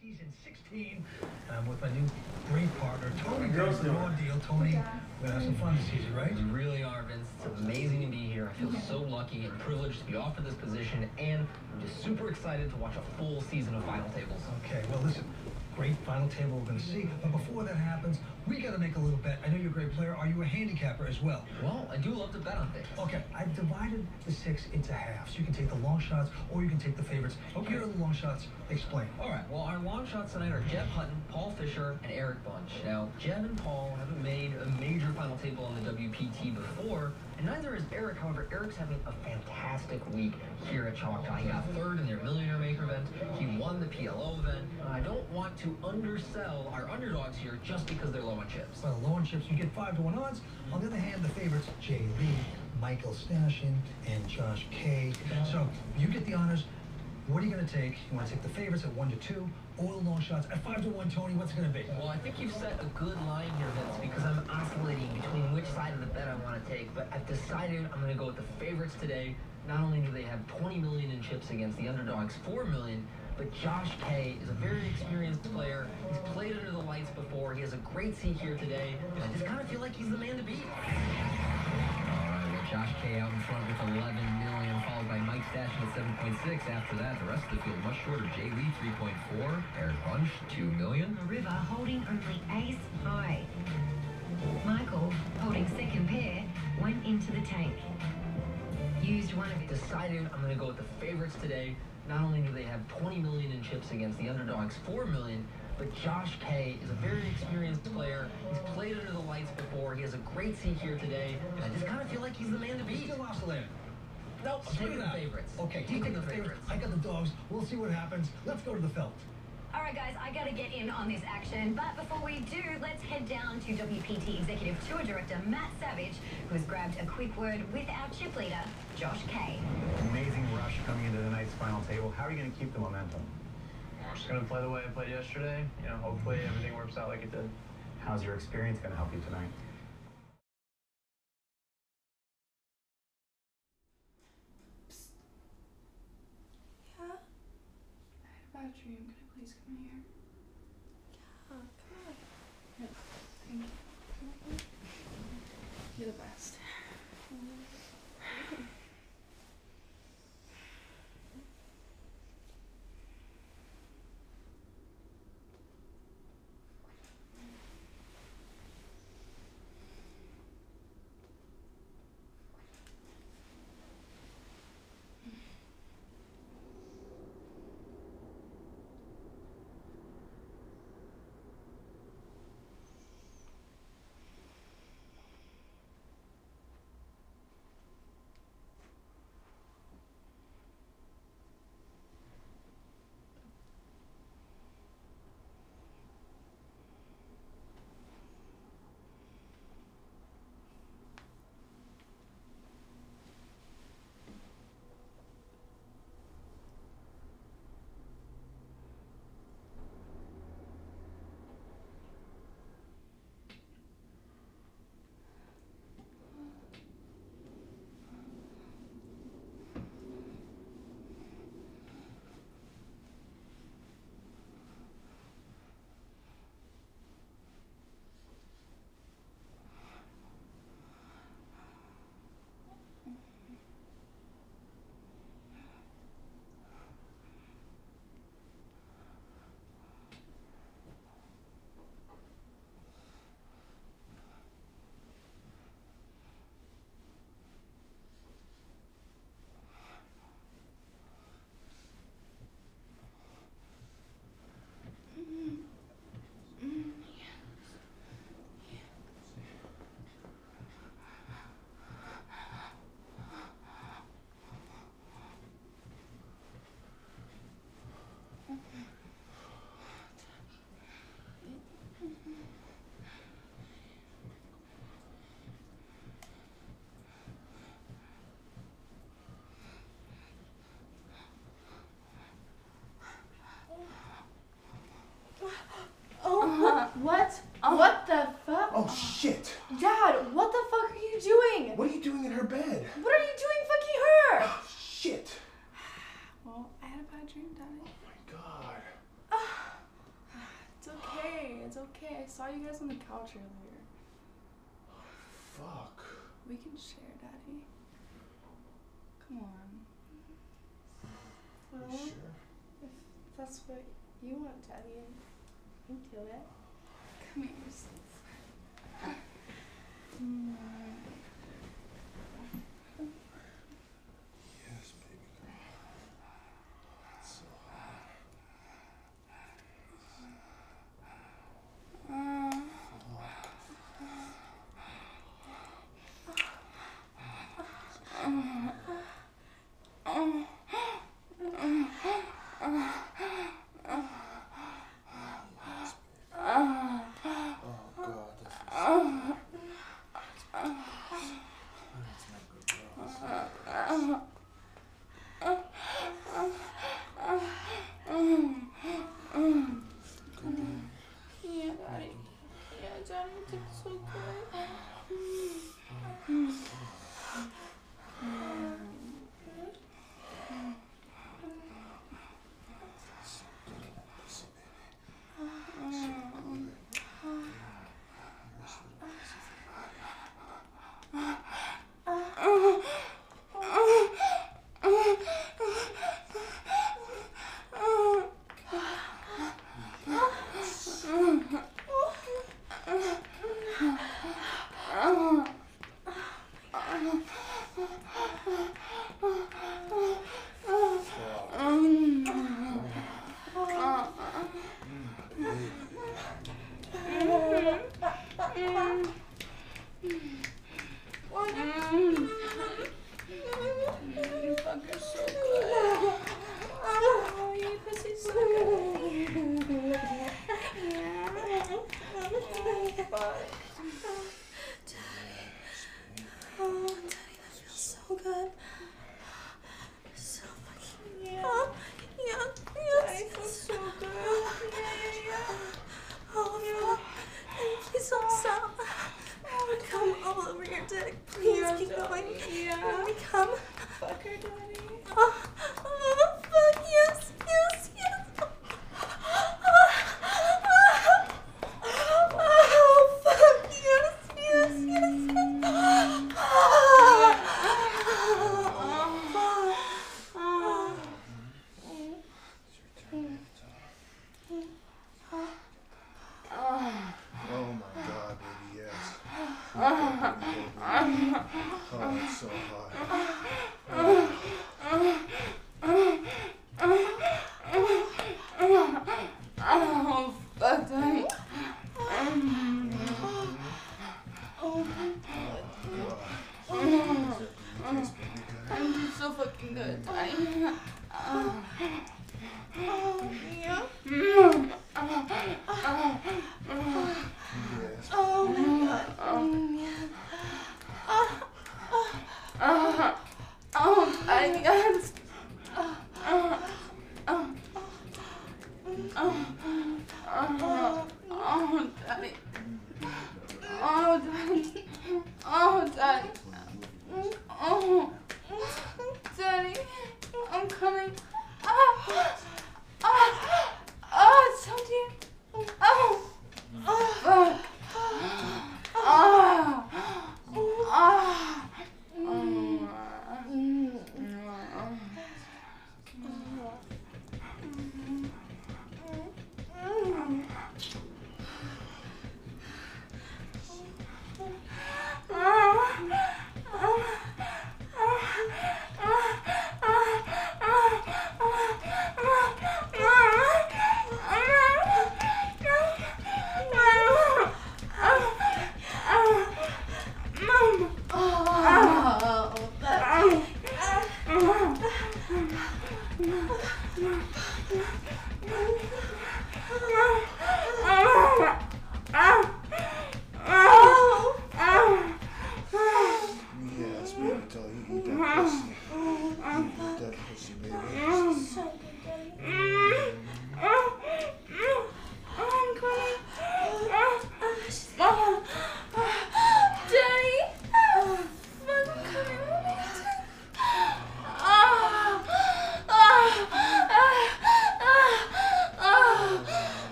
season 16. And I'm with my new great partner, Tony Gross, the raw deal. Tony, we're gonna have some fun this season, right? We really are, Vince. It's amazing to be here. I feel so lucky and privileged to be offered this position, and I'm just super excited to watch a full season of Final Tables. Okay, well, listen, great final table we're going to see. But before that happens, we got to make a little bet. I know you're a great player. Are you a handicapper as well? Well, I do love to bet on things. Okay, I've divided the six into halves. You can take the long shots or you can take the favorites. Okay. Here are the long shots. Explain. All right, well, our long shots tonight are Jeb Hutton, Paul Fisher, and Eric Bunch. Now, Jeb and Paul haven't made a major final table on the WPT before, and neither is Eric. However, Eric's having a fantastic week here at Choctaw. He got third in their Millionaire Maker event. He won PLO event. I don't want to undersell our underdogs here just because they're low on chips. Well, low on chips, you get five to one odds. On the other hand, the favorites, Jay Lee, Michael Stashin, and Josh Kay. So you get the honors. What are you going to take? You want to take the favorites at one to two, or the long shots at five to one, Tony? What's it going to be? Well, I think you've set a good line here, Vince, because I'm oscillating between which side of the bet I want to take. But I've decided I'm going to go with the favorites today. Not only do they have 20 million in chips against the underdogs, 4 million, but Josh Kay is a very experienced player. He's played under the lights before. He has a great seat here today. And I just kind of feel like he's the man to beat. All right, well, Josh Kay out in front with 11 million, followed by Mike Stashin at 7.6. After that, the rest of the field much shorter. Jay Lee, 3.4. Eric Bunch, 2 million. River holding only ace high. Michael, holding second pair, went into the tank. Used one of his Decided I'm going to go with the favorites today. Not only do they have 20 million in chips against the underdogs, 4 million, but Josh Kay is a very experienced player. He's played under the lights before. He has a great seat here today. And I just kind of feel like he's the man to beat. Still oscillating. Nope, I'm Screw taking the favorites. Okay, you you take the favorites. I got the dogs. We'll see what happens. Let's go to the felt. All right, guys, I gotta get in on this action. But before we do, let's head down to WPT Executive Tour Director Matt Savage, who has grabbed a quick word with our chip leader, Josh Kay. Amazing rush coming into tonight's final table. How are you going to keep the momentum? We're just gonna play the way I played yesterday. You know, hopefully everything works out like it did. How's your experience going to help you tonight? Yeah? I had a bad dream. Can I please come here? Yeah, come on. Yeah, thank you. You're the best. Oh. What the fuck? Oh shit. Dad, what the fuck are you doing? What are you doing in her bed? What are you doing fucking her? Oh, shit. well, I had a bad dream, Daddy. Oh my god. It's okay. It's okay. I saw you guys on the couch earlier. Oh, fuck. We can share, Daddy. Come on. Well, sure? if that's what you want, Daddy, you do it. Come here, yourself. That's not good. all over your dick. Please keep going. Yeah. Let me come. Fuck her, Daddy. Oh. I'm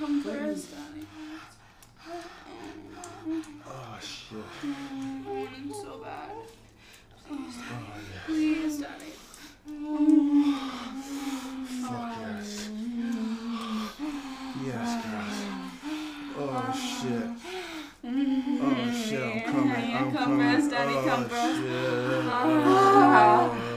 Please, Daddy. Oh shit. I want it so bad. Please, Oh Daddy. yes. Please, Daddy. Fuck yes. Yes, guys. Oh shit. Oh shit, I'm coming. I'm Come coming. first, Daddy, oh, come first. Shit. Ah. Oh, oh,